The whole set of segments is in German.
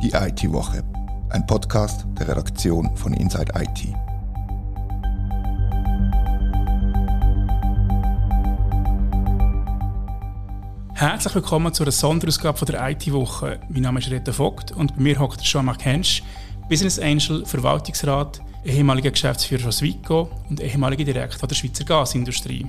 Die IT-Woche, ein Podcast der Redaktion von Inside IT. Herzlich willkommen zu einer Sonderausgabe der IT-Woche. Mein Name ist Rita Vogt und bei mir hockt Jean-Marc Hensch, Business Angel, Verwaltungsrat, ehemaliger Geschäftsführer von Swico und ehemaliger Direktor der Schweizer Gasindustrie.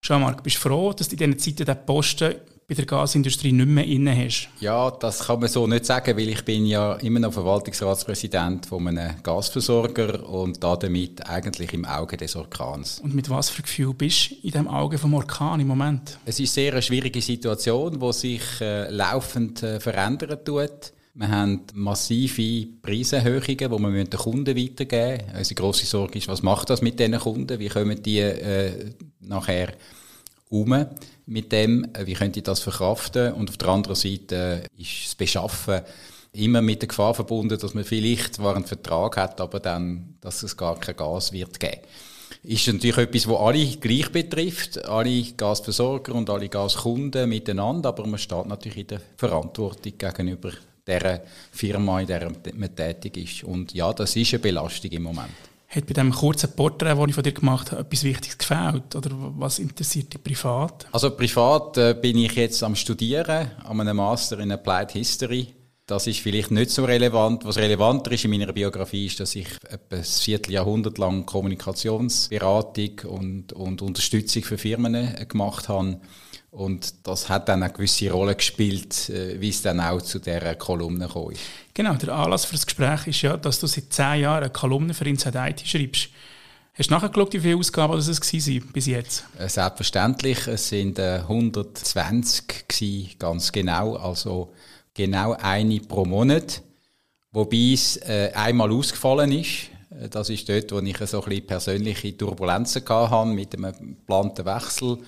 Jean-Marc, bist du froh, dass du in diesen Zeiten den Posten bei der Gasindustrie nicht mehr inne hast? Ja, das kann man so nicht sagen, weil ich bin ja immer noch Verwaltungsratspräsident von einem Gasversorger und damit eigentlich im Auge des Orkans. Und mit was für Gefühl bist du in dem Auge vom Orkan im Moment? Es ist sehr eine schwierige Situation, die sich äh, laufend äh, verändern tut. Wir haben massive Preiserhöhungen, die wir den Kunden weitergeben müssen. Unsere grosse Sorge ist, was macht das mit diesen Kunden? Wie kommen die äh, nachher um mit dem? Wie können die das verkraften? Und auf der anderen Seite ist das Beschaffen immer mit der Gefahr verbunden, dass man vielleicht zwar einen Vertrag hat, aber dann, dass es gar kein Gas wird geben. Ist natürlich etwas, was alle gleich betrifft, alle Gasversorger und alle Gaskunden miteinander, aber man steht natürlich in der Verantwortung gegenüber der Firma, in der man tätig ist. Und ja, das ist eine Belastung im Moment. Hat bei dem kurzen Porträt, das ich von dir gemacht habe, etwas Wichtiges gefällt? Oder was interessiert dich privat? Also privat äh, bin ich jetzt am Studieren, an einem Master in Applied History. Das ist vielleicht nicht so relevant. Was relevanter ist in meiner Biografie ist, dass ich etwa ein Vierteljahrhundert lang Kommunikationsberatung und, und Unterstützung für Firmen äh, gemacht habe und das hat dann eine gewisse Rolle gespielt, äh, wie es dann auch zu dieser Kolumne gekommen ist. Genau, der Anlass für das Gespräch ist ja, dass du seit zehn Jahren eine Kolumne für Inside IT schreibst. Hast du nachgeschaut, wie viele Ausgaben das waren bis jetzt? Äh, selbstverständlich, es 120 äh, gewesen, ganz genau, also genau eine pro Monat, wobei es einmal ausgefallen ist. Das ist dort, wo ich so ein persönliche Turbulenzen hatte mit einem geplanten Wechsel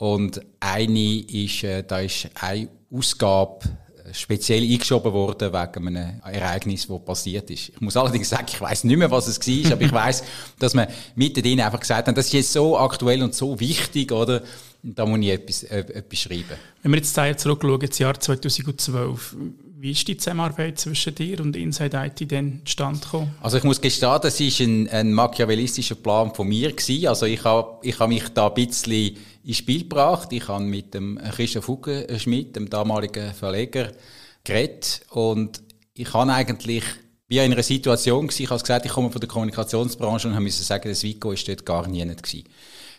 und eine ist, äh, da ist eine Ausgabe äh, speziell eingeschoben worden wegen einem Ereignis, das passiert ist. Ich muss allerdings sagen, ich weiß nicht mehr, was es war, aber ich weiß, dass man mittendrin einfach gesagt hat, das ist jetzt so aktuell und so wichtig, oder? Da muss ich etwas, äh, etwas schreiben. Wenn wir jetzt zurückschauen, ins Jahr 2012, wie ist die Zusammenarbeit zwischen dir und Inside IT denn zustande gekommen? Also ich muss gestehen, das war ein, ein machiavellistischer Plan von mir. Gewesen. Also ich habe ich hab mich da ein bisschen ins Spiel gebracht. Ich habe mit dem Christian Fuggenschmidt, dem damaligen Verleger, geredet und ich habe eigentlich bin in einer Situation gewesen, ich habe gesagt, ich komme von der Kommunikationsbranche und musste sagen, das Vico ist dort gar nie nicht gewesen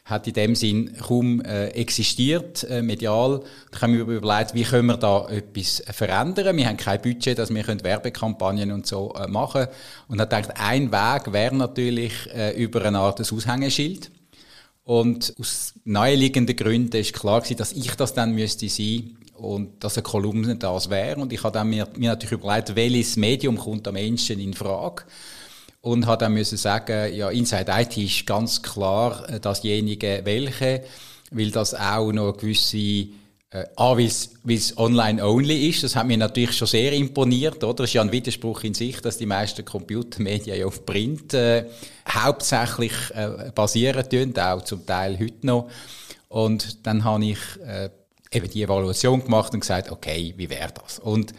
hat in dem Sinn kaum äh, existiert, äh, medial. Da haben wir überlegt, wie können wir da etwas verändern. Wir haben kein Budget, dass wir können Werbekampagnen und so äh, machen Und hat gedacht, ein Weg wäre natürlich äh, über eine Art Aushängeschild. Und aus naheliegenden Gründen ist klar gewesen, dass ich das dann müsste sein und dass eine Kolumne das wäre. Und ich habe dann mir, mir natürlich überlegt, welches Medium kommt am Menschen in Frage und hat dann müssen sagen, ja, Inside IT ist ganz klar äh, dasjenige welche, weil das auch noch gewisse äh, A, weil es online-only ist, das hat mir natürlich schon sehr imponiert, oder? Das ist ja ein Widerspruch in sich, dass die meisten Computermedien ja auf Print äh, hauptsächlich äh, basieren tun, auch zum Teil heute noch. Und dann habe ich äh, eben die Evaluation gemacht und gesagt, okay, wie wäre das? Und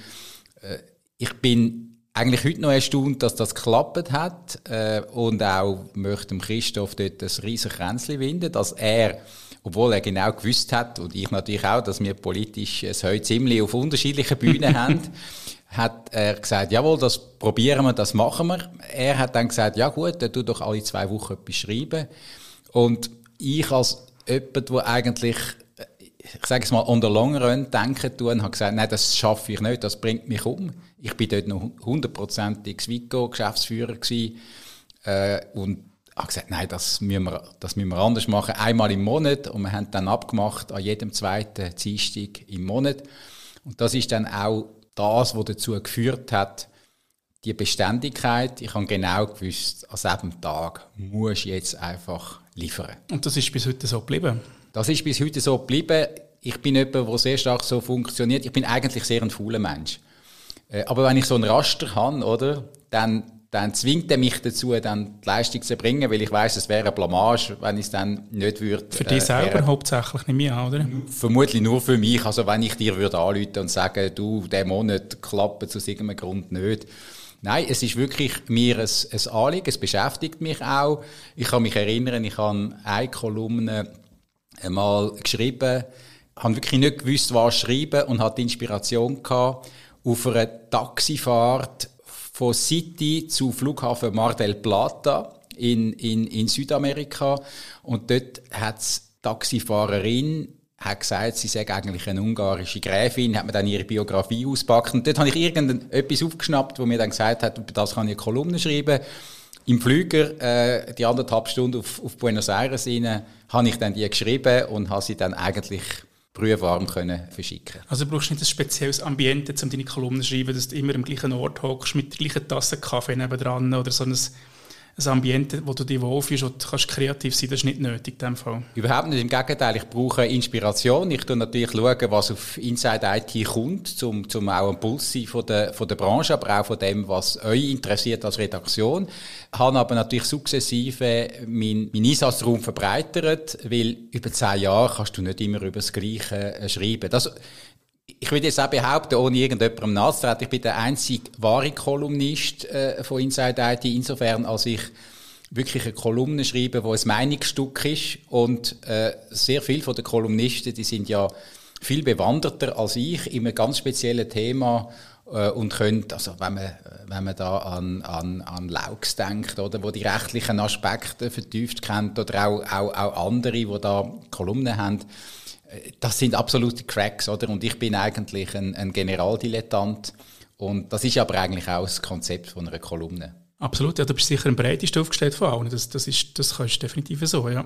äh, ich bin eigentlich heute noch erstaunt, dass das geklappt hat äh, und auch möchte Christoph dort ein riesiges Kränzchen winden, dass er, obwohl er genau gewusst hat und ich natürlich auch, dass wir politisch es heute ziemlich auf unterschiedlichen Bühnen haben, hat er gesagt, jawohl, das probieren wir, das machen wir. Er hat dann gesagt, ja gut, dann tu doch alle zwei Wochen etwas schreiben. Und ich als jemand, der eigentlich ich sage es mal, on the long run denken tun, habe gesagt, nein, das schaffe ich nicht, das bringt mich um. Ich bin dort noch hundertprozentig Swico-Geschäftsführer gewesen, äh, und habe gesagt, nein, das müssen, wir, das müssen wir anders machen. Einmal im Monat und wir haben dann abgemacht, an jedem zweiten Dienstag im Monat. Und das ist dann auch das, was dazu geführt hat, die Beständigkeit. Ich habe genau gewusst, an diesem Tag muss ich jetzt einfach liefern. Und das ist bis heute so geblieben? Das ist bis heute so geblieben. Ich bin jemand, der sehr stark so funktioniert. Ich bin eigentlich sehr ein fauler Mensch. Äh, aber wenn ich so einen Raster habe, oder, dann dann zwingt er mich dazu, dann die Leistung zu bringen, weil ich weiß, es wäre eine Blamage, wenn ich es dann nicht würde. Für dich äh, selber äh, hauptsächlich nicht mehr, oder? Vermutlich nur für mich. Also wenn ich dir würde anrufen und sagen, du, der Monat klappt aus irgendeinem Grund nicht. Nein, es ist wirklich mir ein, ein Anliegen, es beschäftigt mich auch. Ich kann mich erinnern, ich habe eine Kolumne einmal geschrieben, habe wirklich nicht gewusst, was schreiben und hatte Inspiration gehabt auf einer Taxifahrt von City zu Flughafen Mar del Plata in, in, in Südamerika. Und dort hat die Taxifahrerin hat gesagt, sie sei eigentlich eine ungarische Gräfin, hat mir dann ihre Biografie auspackt. Und dort habe ich irgendetwas aufgeschnappt, wo mir dann gesagt hat, über das kann ich eine Kolumne schreiben. Im Flüger, äh, die anderthalb Stunden auf, auf Buenos Aires rein, habe ich dann die geschrieben und habe sie dann eigentlich prüfwarm können verschicken. Also du brauchst nicht ein spezielles Ambiente, um deine Kolumnen zu schreiben, dass du immer am gleichen Ort hockst, mit der gleichen Tasse Kaffee nebendran oder so ein ein Ambiente, wo du dich wohlfühlst und kannst kreativ sein, das ist nicht nötig in dem Fall. Überhaupt nicht, im Gegenteil, ich brauche Inspiration. Ich schaue natürlich, schauen, was auf Inside IT kommt, um, um auch ein Puls sein von der, von der Branche, aber auch von dem, was euch interessiert als Redaktion. Ich habe aber natürlich sukzessive meinen mein Einsatzraum verbreitert, weil über zehn Jahre kannst du nicht immer über das Gleiche äh, schreiben. Das, ich würde jetzt auch behaupten, ohne irgendjemandem nachzutreten, ich bin der einzige wahre Kolumnist äh, von Inside IT, insofern als ich wirklich eine Kolumne schreibe, wo ein Meinungsstück ist. Und äh, sehr viele von den Kolumnisten, die sind ja viel bewanderter als ich in einem ganz speziellen Thema äh, und können, also wenn man, wenn man da an, an, an Laux denkt, oder, wo die rechtlichen Aspekte vertieft kennt, oder auch, auch, auch andere, die da Kolumnen haben, das sind absolute Cracks, oder? Und ich bin eigentlich ein, ein Generaldilettant. Und das ist aber eigentlich auch das Konzept von einer Kolumne. Absolut, ja, du bist sicher am breitesten aufgestellt von allen. Das, das, ist, das kannst definitiv so, ja.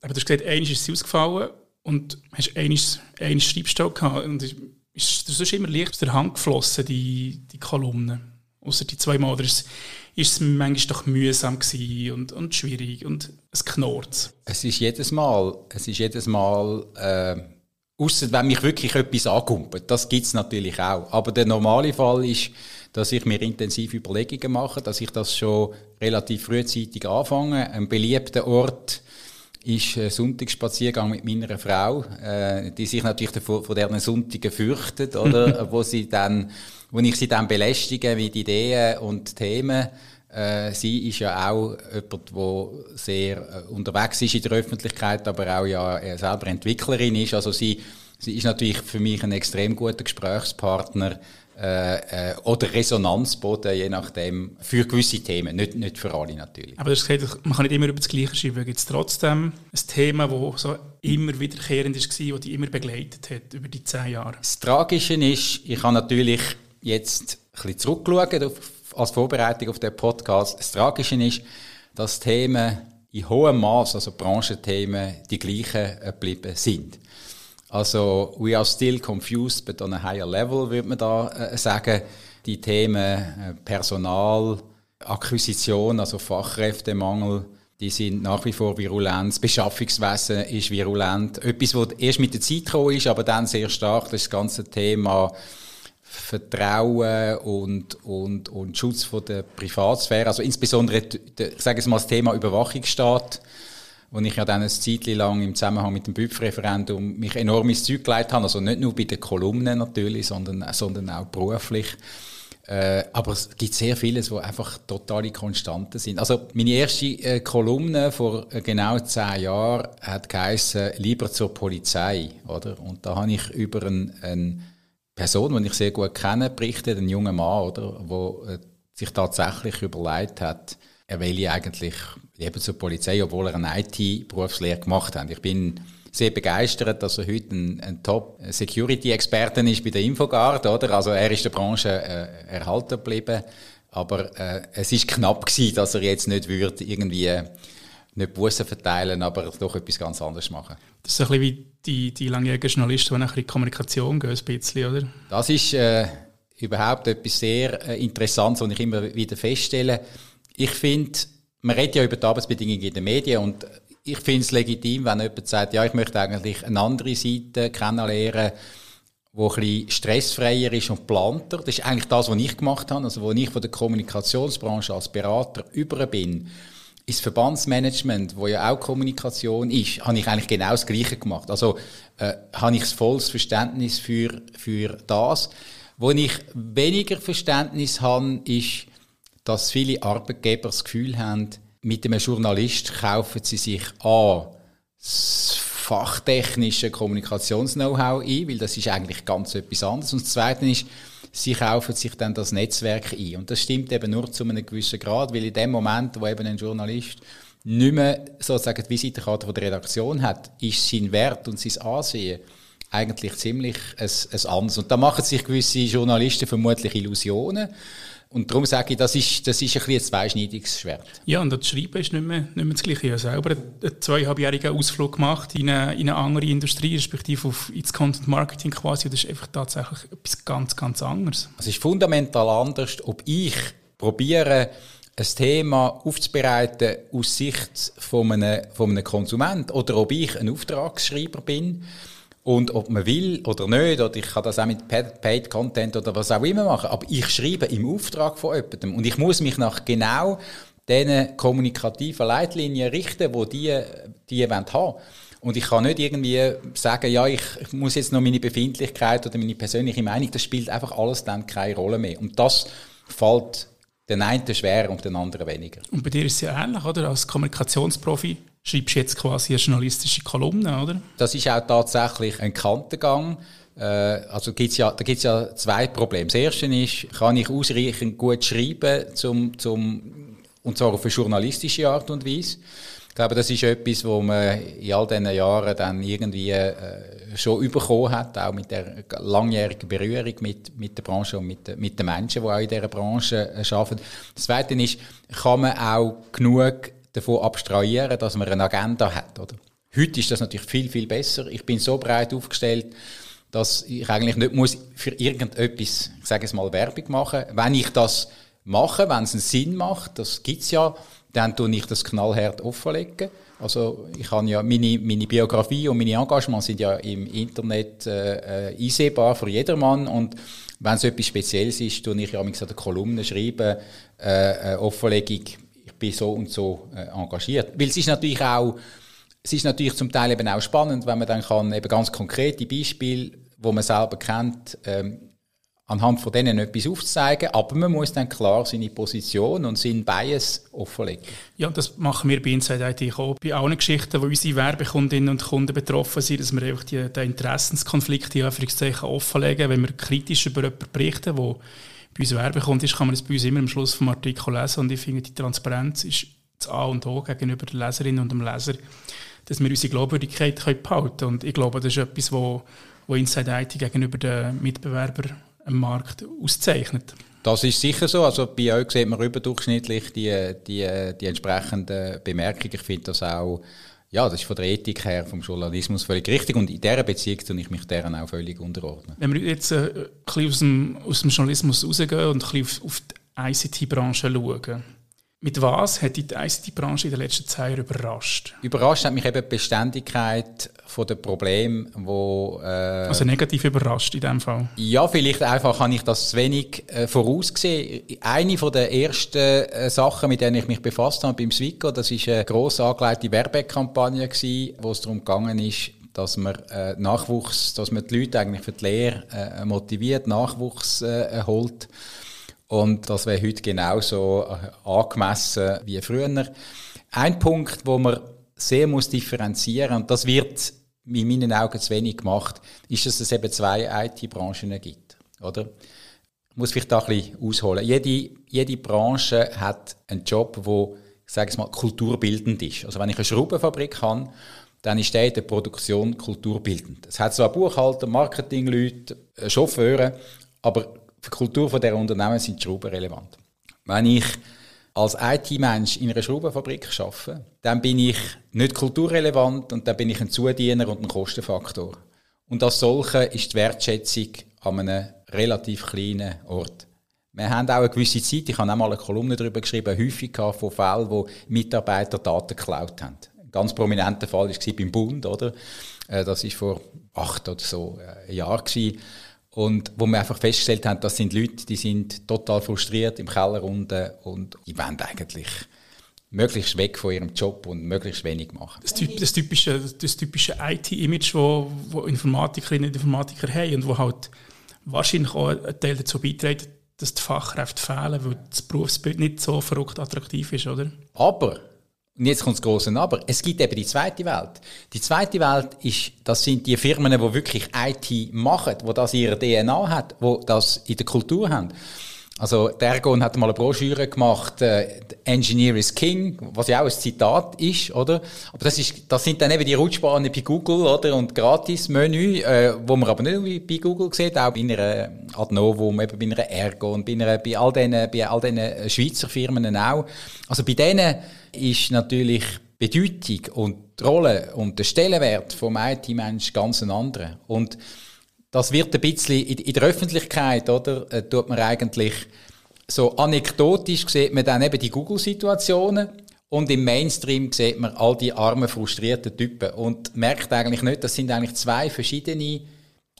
Aber du hast gesagt, eines ist sie ausgefallen und hast eines, eines Schreibstock gehabt. Und ist, ist ist immer leicht aus der Hand geflossen, die, die Kolumne? Außer die zwei Mal. Oder ist, ist es manchmal doch mühsam und, und schwierig und es knurrt. Es ist jedes Mal, es ist jedes Mal, äh, ausser wenn mich wirklich etwas ankumpelt, das gibt es natürlich auch. Aber der normale Fall ist, dass ich mir intensiv Überlegungen mache, dass ich das schon relativ frühzeitig anfange. Ein beliebter Ort ist ein Sonntagsspaziergang mit meiner Frau, äh, die sich natürlich von, von deren Sonntagen fürchtet, oder, wo sie dann wo ich sie dann belästige mit Ideen und Themen. Äh, sie ist ja auch jemand, der sehr äh, unterwegs ist in der Öffentlichkeit, aber auch ja äh, selber Entwicklerin ist. Also sie, sie ist natürlich für mich ein extrem guter Gesprächspartner äh, äh, oder Resonanzboden, je nachdem, für gewisse Themen, nicht, nicht für alle natürlich. Aber du hast gesagt, man kann nicht immer über das Gleiche schreiben. Gibt es trotzdem ein Thema, das so immer wiederkehrend war, das dich immer begleitet hat über die zehn Jahre? Das Tragische ist, ich habe natürlich jetzt ein bisschen zurückschauen als Vorbereitung auf den Podcast. Das Tragische ist, dass Themen in hohem Maß, also Branchenthemen, die gleichen geblieben sind. Also, we are still confused, but on a higher level, würde man da äh, sagen. Die Themen äh, Personal, Akquisition, also Fachkräftemangel, die sind nach wie vor virulent. Das Beschaffungswesen ist virulent. Etwas, was erst mit der Zeit gekommen ist, aber dann sehr stark, das, ganze Thema Vertrauen und, und, und Schutz von der Privatsphäre, also insbesondere, ich sage es mal, das Thema Überwachungsstaat, wo ich ja dann eine Zeit lang im Zusammenhang mit dem BÜPF-Referendum mich enorm ins Zeug gelegt habe, also nicht nur bei den Kolumnen natürlich, sondern, sondern auch beruflich. Äh, aber es gibt sehr vieles, wo einfach totale Konstanten sind. Also meine erste äh, Kolumne vor äh, genau zehn Jahren hat geheißen, lieber zur Polizei, oder? Und da habe ich über einen, einen Person, die ich sehr gut kenne, berichtet, ein junger Mann, oder, wo äh, sich tatsächlich überlegt hat, er will eigentlich lieber zur Polizei, obwohl er eine IT-Berufslehre gemacht hat. Ich bin sehr begeistert, dass er heute ein, ein Top-Security-Experte ist bei der Infogard, oder? Also er ist der Branche äh, erhalten geblieben, aber äh, es ist knapp gewesen, dass er jetzt nicht würde irgendwie nicht Bussen verteilen, aber doch etwas ganz anderes machen. Das ist ein bisschen wie die, die langjährigen Journalisten, die nachher in die Kommunikation gehen, ein bisschen, oder? Das ist äh, überhaupt etwas sehr äh, Interessantes, was ich immer wieder feststelle. Ich finde, man redet ja über die Arbeitsbedingungen in den Medien und ich finde es legitim, wenn jemand sagt, ja, ich möchte eigentlich eine andere Seite kennenlernen wo ein bisschen stressfreier ist und planter. Das ist eigentlich das, was ich gemacht habe. Also, wo ich von der Kommunikationsbranche als Berater über bin, ins Verbandsmanagement, wo ja auch Kommunikation ist, habe ich eigentlich genau das Gleiche gemacht. Also äh, habe ich volles Verständnis für, für das. Wo ich weniger Verständnis habe, ist, dass viele Arbeitgeber das Gefühl haben, mit einem Journalist kaufen sie sich an das fachtechnische Kommunikations-Know-how ein, weil das ist eigentlich ganz etwas anderes. Und das Zweite ist, sie kaufen sich dann das Netzwerk ein. Und das stimmt eben nur zu einem gewissen Grad, weil in dem Moment, wo eben ein Journalist nicht mehr sozusagen die Visitenkarte von der Redaktion hat, ist sein Wert und sein Ansehen eigentlich ziemlich ein, ein anderes. Und da machen sich gewisse Journalisten vermutlich Illusionen. Und darum sage ich, das ist, das ist ein, ein zweischneidiges Schwert. Ja, und das Schreiben ist nicht mehr, nicht mehr das Gleiche. Ich habe selber einen zweieinhalbjährigen Ausflug gemacht in eine, in eine andere Industrie, respektive auf, ins Content Marketing quasi. Und das ist einfach tatsächlich etwas ganz, ganz anderes. Es ist fundamental anders, ob ich probiere, ein Thema aufzubereiten aus Sicht von einem, von einem Konsument oder ob ich ein Auftragsschreiber bin und ob man will oder nicht, oder ich kann das auch mit Paid Content oder was auch immer machen, aber ich schreibe im Auftrag von jemandem und ich muss mich nach genau diesen kommunikativen Leitlinien richten, wo die, die haben Und ich kann nicht irgendwie sagen, ja, ich, muss jetzt noch meine Befindlichkeit oder meine persönliche Meinung, das spielt einfach alles dann keine Rolle mehr. Und das fällt den einen schwer und den anderen weniger. Und bei dir ist es ja ähnlich, oder? Als Kommunikationsprofi schreibst jetzt quasi eine journalistische Kolumne, oder? Das ist auch tatsächlich ein Kantengang. Äh, also gibt's ja, da gibt es ja zwei Probleme. Das erste ist, kann ich ausreichend gut schreiben, zum, zum, und zwar auf eine journalistische Art und Weise. Ich glaube, das ist etwas, wo man in all diesen Jahren dann irgendwie äh, schon bekommen hat, auch mit der langjährigen Berührung mit, mit der Branche und mit, mit den Menschen, die auch in dieser Branche äh, arbeiten. Das Zweite ist, kann man auch genug davon abstrahieren, dass man eine Agenda hat, oder? Heute ist das natürlich viel, viel besser. Ich bin so breit aufgestellt, dass ich eigentlich nicht muss für irgendetwas, ich sage es mal, Werbung machen. Wenn ich das mache, wenn es einen Sinn macht, das gibt's ja, dann tue ich das knallhart offenlegen. Also ich habe ja meine, meine Biografie und meine Engagements sind ja im Internet äh, äh einsehbar für jedermann und wenn es etwas Spezielles ist, tue ich ja mit eine Kolumne schreiben, äh, Offenlegung bin so und so äh, engagiert. Weil es ist natürlich auch, es ist natürlich zum Teil eben auch spannend, wenn man dann kann eben ganz konkrete Beispiele, wo man selber kennt, ähm, anhand von denen etwas aufzeigen, aber man muss dann klar seine Position und seinen Bias offenlegen. Ja, das machen wir bei Inside IT auch. Bei allen Geschichten, wo unsere Werbekundinnen und Kunden betroffen sind, dass wir einfach die, den Interessenskonflikt in offenlegen, wenn wir kritisch über jemanden berichten, wo bei uns Werbekunde ist, kann man das bei uns immer am Schluss vom Artikel lesen. Und ich finde, die Transparenz ist das A und O gegenüber der Leserin und dem Leser, dass wir unsere Glaubwürdigkeit behalten können. Und ich glaube, das ist etwas, wo, wo Inside IT gegenüber den Mitbewerbern am Markt auszeichnet. Das ist sicher so. Also bei euch sieht man überdurchschnittlich die, die, die entsprechenden Bemerkungen. Ich finde das auch ja, das ist von der Ethik her, vom Journalismus völlig richtig und in dieser Beziehung tue ich mich deren auch völlig unterordnen. Wenn wir jetzt äh, ein bisschen aus dem, aus dem Journalismus rausgehen und ein bisschen auf, auf die ICT-Branche schauen, mit was hat die ICT-Branche in den letzten Zeit überrascht? Überrascht hat mich eben die Beständigkeit von den Problemen, wo... Äh, also negativ überrascht in dem Fall? Ja, vielleicht einfach habe ich das zu wenig äh, vorausgesehen. Eine von der ersten äh, Sachen, mit denen ich mich befasst habe beim Swico, das ist eine gross angelegte Werbekampagne gewesen, wo es darum gegangen ist, dass man äh, Nachwuchs, dass man die Leute eigentlich für die Lehre äh, motiviert, Nachwuchs äh, holt. Und das wäre heute genauso äh, angemessen wie früher. Ein Punkt, wo man sehr muss differenzieren und das wird in meinen Augen zu wenig gemacht, ist, dass es eben zwei IT-Branchen gibt, oder? Ich muss vielleicht da ein bisschen ausholen. Jede, jede Branche hat einen Job, wo, ich sage es mal, kulturbildend ist. Also wenn ich eine Schraubenfabrik habe, dann ist der in der Produktion kulturbildend. Es hat zwar Buchhalter, Marketingleute, äh, Chauffeure, aber für die Kultur von der Unternehmen sind die Schrauben relevant. Wenn ich als IT-Mensch in einer Schraubenfabrik arbeite, dann bin ich nicht kulturrelevant und dann bin ich ein Zudiener und ein Kostenfaktor. Und als solche ist die Wertschätzung an einem relativ kleinen Ort. Wir haben auch eine gewisse Zeit, ich habe auch mal eine Kolumne darüber geschrieben, häufig von Fällen, wo Mitarbeiter Daten geklaut haben. Ein ganz prominenter Fall war beim Bund, oder? Äh, das ist vor acht oder so äh, Jahre gewesen. Und wo wir einfach festgestellt haben, das sind Leute, die sind total frustriert im Keller unten und die wollen eigentlich möglichst weg von ihrem Job und möglichst wenig machen. Das, das typische, das typische IT-Image, wo, wo Informatikerinnen und Informatiker haben und wo halt wahrscheinlich auch ein Teil dazu beiträgt, dass die Fachkräfte fehlen, weil das Berufsbild nicht so verrückt attraktiv ist, oder? Aber, und jetzt kommt das große Aber, es gibt eben die zweite Welt. Die zweite Welt ist, das sind die Firmen, die wirklich IT machen, wo das ihre DNA hat, wo das in der Kultur haben. Also, der Ergon hat mal eine Broschüre gemacht, äh, Engineer is King, was ja auch ein Zitat ist, oder? Aber das ist, das sind dann eben die Rutschbahnen bei Google, oder? Und Gratis-Menü, äh, wo man aber nicht bei Google sieht, auch bei einer Adnovum, eben bei einer Ergon, bei einer, bei all diesen, bei all diesen Schweizer Firmen auch. Also, bei denen ist natürlich Bedeutung und die Rolle und der Stellenwert vom IT-Mensch ganz ein anderer. Und das wird ein bisschen in, der Öffentlichkeit, oder, äh, tut man eigentlich so anekdotisch sieht man dann eben die Google-Situationen und im Mainstream sieht man all die armen, frustrierten Typen und merkt eigentlich nicht, das sind eigentlich zwei verschiedene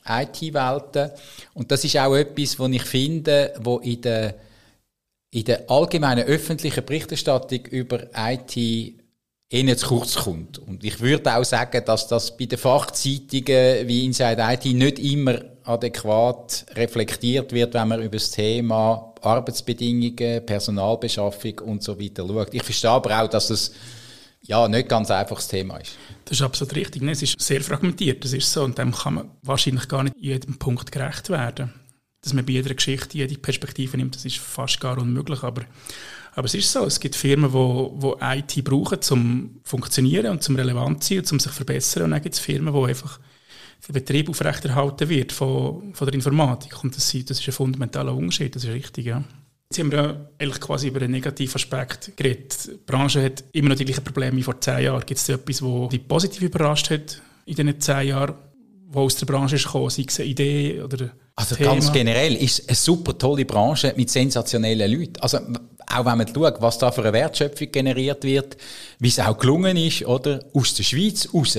IT-Welten. Und das ist auch etwas, was ich finde, wo in der, in der allgemeinen öffentlichen Berichterstattung über IT eher zu kurz kommt. Und ich würde auch sagen, dass das bei den Fachzeitungen wie Inside IT nicht immer adäquat reflektiert wird, wenn man über das Thema Arbeitsbedingungen, Personalbeschaffung und so weiter schaut. Ich verstehe aber auch, dass es ja nicht ganz einfaches Thema ist. Das ist absolut richtig. Es ist sehr fragmentiert, das ist so. Und dem kann man wahrscheinlich gar nicht jedem Punkt gerecht werden. Dass man bei jeder Geschichte jede Perspektive nimmt, das ist fast gar unmöglich. Aber aber es ist so, es gibt Firmen, die wo, wo IT brauchen, zum funktionieren und zum relevant sein und zum sich verbessern. Und dann gibt es Firmen, wo einfach der Betrieb aufrechterhalten wird von, von der Informatik. Und das, das ist ein fundamentaler Unterschied, das ist richtig, ja. Jetzt haben wir ja eigentlich quasi über einen negativen Aspekt geredet. Die Branche hat immer noch die gleichen Probleme wie vor zehn Jahren. Gibt es etwas, was dich positiv überrascht hat in diesen zehn Jahren, was aus der Branche ist gekommen, sei es eine Idee oder Also Thema? ganz generell ist es eine super tolle Branche mit sensationellen Leuten. Also auch wenn man schaut, was da für eine Wertschöpfung generiert wird, wie es auch gelungen ist, oder, aus der Schweiz raus,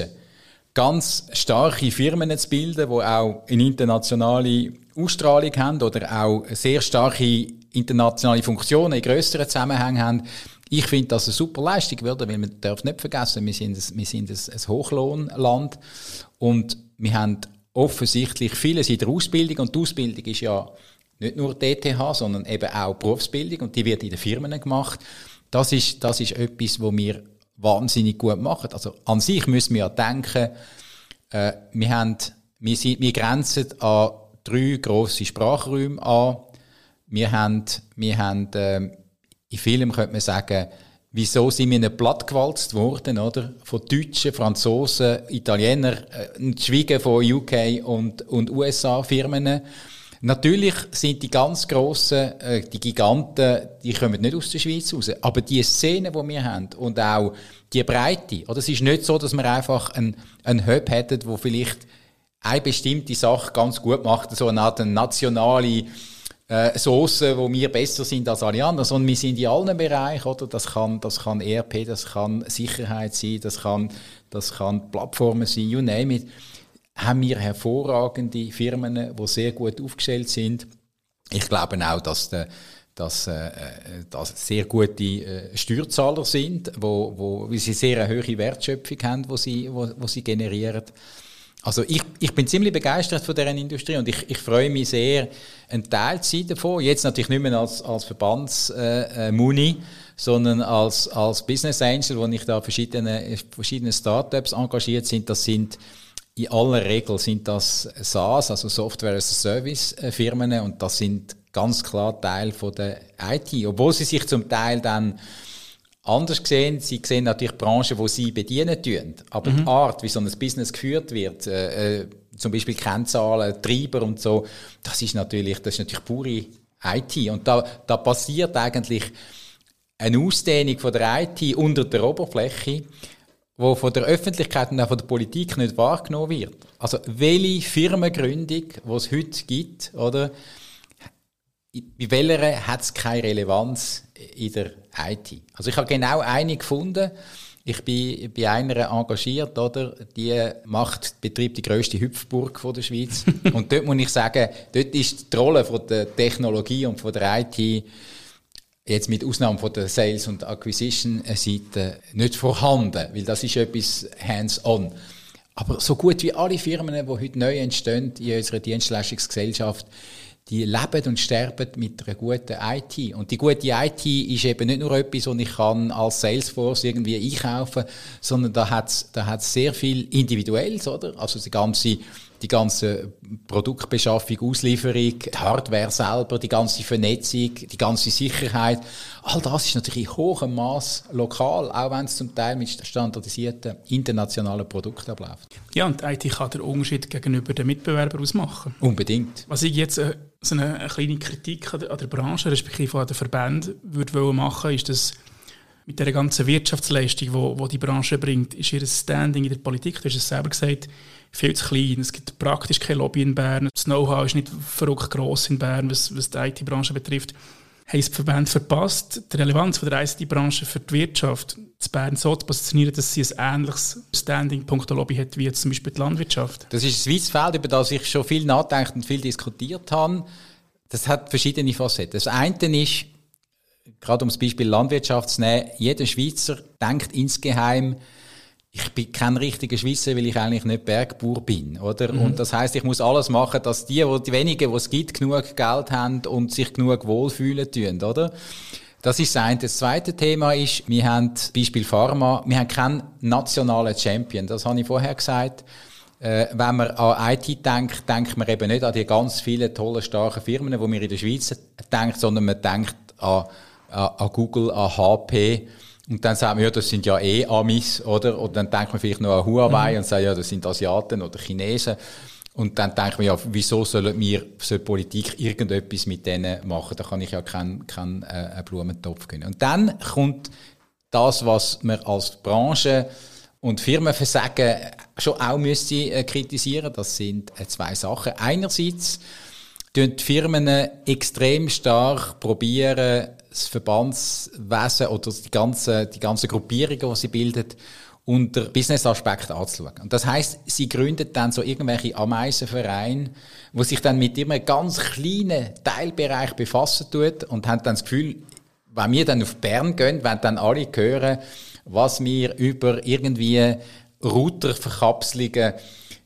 ganz starke Firmen zu bilden, die auch eine internationale Ausstrahlung haben oder auch sehr starke internationale Funktionen in grösseren Zusammenhängen haben. Ich finde das eine super Leistung, weil man darf nicht vergessen, wir sind, ein, wir sind ein, ein Hochlohnland und wir haben offensichtlich vieles in der Ausbildung und die Ausbildung ist ja nicht nur DTH, sondern eben auch Berufsbildung und die wird in den Firmen gemacht. Das ist, das ist etwas, wo wir wahnsinnig gut machen. Also an sich müssen wir ja denken, äh, wir, haben, wir, sind, wir grenzen an drei grosse Sprachräume an. Wir haben, wir haben äh, in Filmen könnte man sagen, wieso sind wir nicht plattgewalzt worden, oder? Von Deutschen, Franzosen, Italienern, äh, Schwiegen von UK und, und USA-Firmen. Natürlich sind die ganz grossen, äh, die Giganten, die kommen nicht aus der Schweiz raus. Aber die Szene, die wir haben und auch die Breite, oder? Es ist nicht so, dass wir einfach einen, einen Hub hätten, wo vielleicht eine bestimmte Sache ganz gut macht, so eine Art nationale äh, Soße, wo wir besser sind als alle anderen, sondern wir sind in allen Bereichen, oder? Das kann, das kann ERP, das kann Sicherheit sein, das kann, das kann Plattformen sein, you name it haben wir hervorragende Firmen, die sehr gut aufgestellt sind. Ich glaube auch, dass, der, dass, äh, dass sehr gute äh, Steuerzahler sind, wo, wo, wie sie sehr eine hohe Wertschöpfung haben, wo sie, wo, wo sie generieren. Also ich, ich bin ziemlich begeistert von dieser Industrie und ich, ich freue mich sehr, ein Teil zu sein davon. Jetzt natürlich nicht mehr als, als Verbandsmuni, äh, äh sondern als, als Business Angel, wo ich da verschiedene, verschiedene Startups engagiert sind. Das sind in aller Regel sind das SaaS, also Software as a Service äh, Firmen und das sind ganz klar Teil von der IT, obwohl sie sich zum Teil dann anders sehen. Sie sehen natürlich Branchen, wo sie bedienen tun, aber mhm. die Art, wie so ein Business geführt wird, äh, äh, zum Beispiel Kennzahlen, Treiber und so, das ist natürlich, das ist natürlich pure IT und da, da passiert eigentlich eine Ausdehnung von der IT unter der Oberfläche, wo von der Öffentlichkeit und auch von der Politik nicht wahrgenommen wird. Also welche Firmengründung, die es heute gibt, oder bei welcher hat es keine Relevanz in der IT? Also ich habe genau eine gefunden, Ich bin bei einer engagiert, oder? Die macht, betreibt die grösste Hüpfburg von der Schweiz. und dort muss ich sagen, dort ist die Rolle von der Technologie und von der IT jetzt mit Ausnahme von der Sales- und Acquisition-Seite nicht vorhanden, weil das ist etwas hands-on. Aber so gut wie alle Firmen, die heute neu entstehen in unserer Dienstleistungsgesellschaft, die leben und sterben mit einer guten IT. Und die gute IT ist eben nicht nur etwas, was ich kann als Salesforce irgendwie einkaufen, sondern da hat es da hat's sehr viel Individuelles, oder? Also die ganze die ganze Produktbeschaffung, Auslieferung, die Hardware selber, die ganze Vernetzung, die ganze Sicherheit. All das ist natürlich in hohem Maß lokal, auch wenn es zum Teil mit standardisierten internationalen Produkten abläuft. Ja, und IT kann den Unterschied gegenüber den Mitbewerbern ausmachen. Unbedingt. Was ich jetzt äh, so eine, eine, kleine Kritik an der, an der Branche, respektive an den Verbänden, würde machen, ist, dass mit der ganzen Wirtschaftsleistung, wo, wo die Branche bringt, ist ihr Standing in der Politik, du hast es selber gesagt, viel zu klein. Es gibt praktisch kein Lobby in Bern. Das Know-how ist nicht verrückt gross in Bern, was, was die IT-Branche betrifft. Haben die Verbände verpasst, die Relevanz von der IT-Branche für die Wirtschaft zu Bern so zu positionieren, dass sie ein ähnliches Standing punkto Lobby hat wie jetzt zum Beispiel die Landwirtschaft? Das ist ein weites Feld, über das ich schon viel nachdenkt und viel diskutiert habe. Das hat verschiedene Facetten. Das eine ist, gerade um das Beispiel Landwirtschaft zu nehmen, jeder Schweizer denkt insgeheim, ich bin kein richtiger Schweizer, weil ich eigentlich nicht Bergbauer bin, oder? Mhm. Und das heißt, ich muss alles machen, dass die, wo die wenigen, die es gibt, genug Geld haben und sich genug wohlfühlen tun, oder? Das ist das eine. Das zweite Thema ist, wir haben, Beispiel Pharma, wir haben keinen nationalen Champion. Das habe ich vorher gesagt. Äh, wenn man an IT denkt, denkt man eben nicht an die ganz vielen tollen, starken Firmen, die wir in der Schweiz denken, sondern man denkt an, an, an Google, an HP, und dann sagen wir, ja, das sind ja eh Amis, oder? Und dann denkt man vielleicht noch an Huawei mhm. und sagt, ja, das sind Asiaten oder Chinesen. Und dann denkt man ja, wieso sollen wir, soll Politik irgendetwas mit denen machen? Da kann ich ja keinen kein, äh, Blumentopf gewinnen. Und dann kommt das, was wir als Branche und Firmenversagen schon auch müsste äh, kritisieren. Das sind äh, zwei Sachen. Einerseits tun die Firmen extrem stark probieren, das Verbandswesen oder die ganzen, die ganzen Gruppierungen, die sie bildet, unter Business-Aspekten anzuschauen. Und das heißt, sie gründet dann so irgendwelche Ameisenvereine, wo sich dann mit einem ganz kleinen Teilbereich befassen tut und haben dann das Gefühl, wenn wir dann auf Bern gehen, wenn dann alle hören, was wir über irgendwie Routerverkapselungen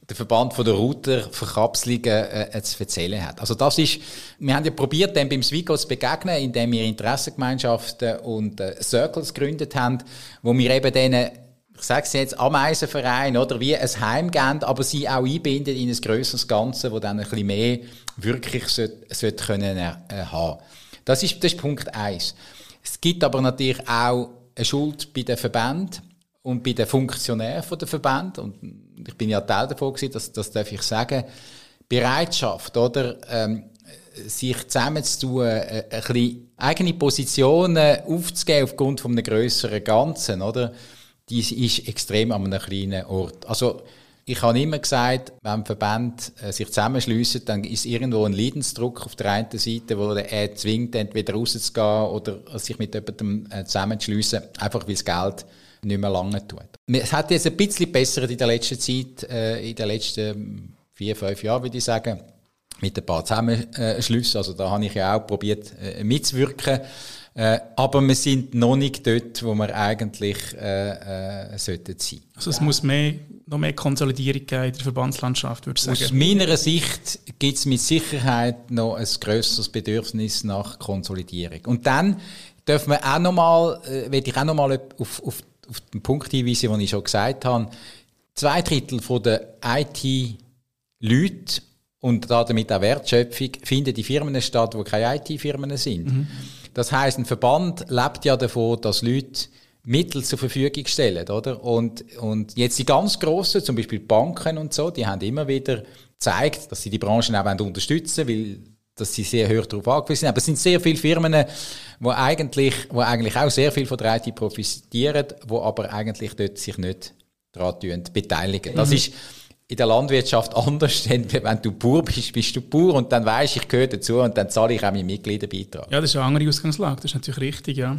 der Verband von der Router Verkapselungen äh, zu erzählen hat. Also das ist, wir haben ja probiert, dem beim Swigo zu begegnen, indem wir Interessengemeinschaften und äh, Circles gegründet haben, wo wir eben denen ich sage es jetzt, Ameisenverein oder wie ein Heim geben, aber sie auch einbinden in ein grösseres Ganze, wo dann ein bisschen mehr wirklich sollte, sollte können äh, haben. Das ist, das ist Punkt eins. Es gibt aber natürlich auch eine Schuld bei den Verbänden und bei den Funktionären der Verbände, und ich bin ja Teil davon gewesen, das, das darf ich sagen, Bereitschaft, oder, ähm, sich zusammenzutun, äh, ein bisschen eigene Positionen aufzugeben aufgrund von einem grösseren Ganzen, oder, die ist extrem an einem kleinen Ort. Also, ich habe immer gesagt, wenn Verbände äh, sich zusammenschliessen, dann ist irgendwo ein Leidensdruck auf der einen Seite, wo er zwingt, entweder rauszugehen oder sich mit jemandem äh, zusammenzuschliessen, einfach weil das Geld nicht mehr lange tut. Es hat jetzt ein bisschen besser in der letzten Zeit, äh, in den letzten vier, fünf Jahren, würde ich sagen, mit ein paar Zusammenschlüssen. Also da habe ich ja auch probiert äh, mitzuwirken. Äh, aber wir sind noch nicht dort, wo wir eigentlich äh, äh, sollten sein. Also es ja. muss mehr, noch mehr Konsolidierung geben in der Verbandslandschaft, würde ich sagen. Aus meiner Sicht gibt es mit Sicherheit noch ein grösseres Bedürfnis nach Konsolidierung. Und dann dürfen wir auch noch mal, äh, will ich auch noch mal auf, auf auf den Punkt hinweisen, den ich schon gesagt habe. Zwei Drittel der IT-Leute und damit auch Wertschöpfung finden die Firmen statt, wo keine IT-Firmen sind. Mhm. Das heißt, ein Verband lebt ja davon, dass Leute Mittel zur Verfügung stellen, oder? Und, und jetzt die ganz grossen, zum Beispiel Banken und so, die haben immer wieder gezeigt, dass sie die Branchen auch unterstützen weil dass sie sehr hoch darauf angewiesen sind. Aber es sind sehr viele Firmen, wo eigentlich, wo eigentlich auch sehr viel von der IT profitieren, wo aber eigentlich dort sich nicht daran beteiligen. Das mhm. ist in der Landwirtschaft anders, denn wenn du Bauer bist, bist du Bauer und dann weisst ich gehöre dazu und dann zahle ich auch meinen Mitgliederbeitrag. Ja, das ist eine andere Ausgangslage, das ist natürlich richtig, ja.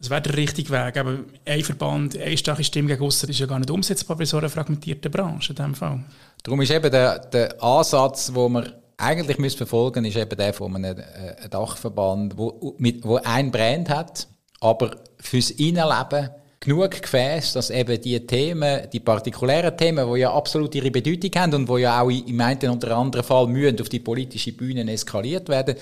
Was wäre der richtige Weg? Aber ein Verband, eine starke Stimme gegen aussen ist ja gar nicht umsetzbar bei so einer fragmentierten Branche in dem Fall. Darum ist eben der, der Ansatz, wo man eigentlich müssen verfolgen ist eben der von einem äh, Dachverband, wo, mit, wo ein Brand hat, aber fürs Innenleben genug Gefäß, dass eben die Themen, die partikulären Themen, die ja absolut ihre Bedeutung haben und wo ja auch im einen oder anderen Fall mühen auf die politische Bühne eskaliert werden,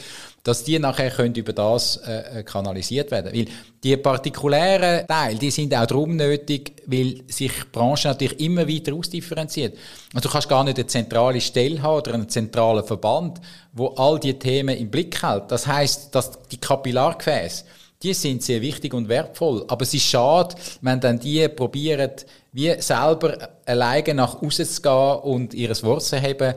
dass die nachher können über das äh, kanalisiert werden. Weil die partikulären Teile, die sind auch darum nötig, weil sich die Branche natürlich immer weiter ausdifferenziert. Also du kannst gar nicht eine zentrale Stelle haben oder einen zentralen Verband, wo all die Themen im Blick hält. Das heißt, dass die Kapillargefäße die sind sehr wichtig und wertvoll. Aber es ist schade, wenn dann die probieren, wie selber alleine nach außen zu gehen und ihres Wort zu haben,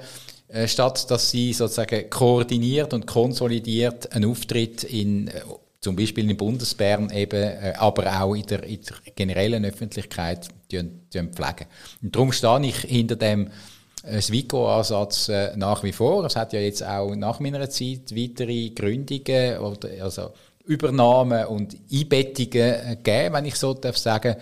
äh, statt dass sie sozusagen koordiniert und konsolidiert einen Auftritt in äh, zum Beispiel in Bundesbern eben, äh, aber auch in der, in der generellen Öffentlichkeit pflegen. Und darum stehe ich hinter dem Swico-Ansatz nach wie vor. Es hat ja jetzt auch nach meiner Zeit weitere Gründungen oder also Übernahmen und Einbettungen gegeben, wenn ich so darf sagen.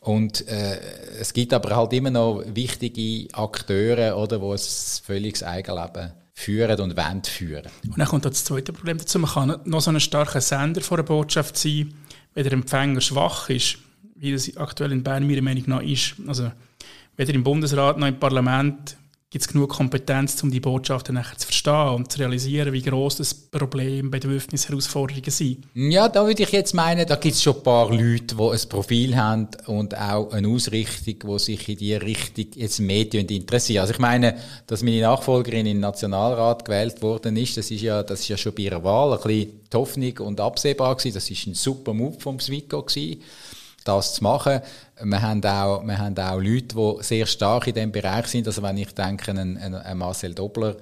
Und äh, es gibt aber halt immer noch wichtige Akteure, oder, die ein völliges Eigenleben führen und wollen führen. Und dann kommt das zweite Problem dazu. Man kann noch so ein starker Sender vor der Botschaft sein, wenn der Empfänger schwach ist, wie das aktuell in Bern meiner Meinung nach ist. Also weder im Bundesrat noch im Parlament gibt es genug Kompetenz, um die Botschaften nachher zu verstehen und zu realisieren, wie groß das Problem, Bedürfnis, Herausforderungen sind? Ja, da würde ich jetzt meinen, da gibt es schon ein paar Leute, die ein Profil haben und auch eine Ausrichtung, die sich in die Richtung jetzt Medien interessieren. Also ich meine, dass meine Nachfolgerin im Nationalrat gewählt worden ist, das ist ja, das ist ja schon bei ihrer Wahl ein bisschen die Hoffnung und absehbar gewesen. Das ist ein super Move vom Swico gewesen das zu machen. Wir haben auch, wir haben auch Leute, die sehr stark in diesem Bereich sind. Also wenn ich denke an, an Marcel Dobler,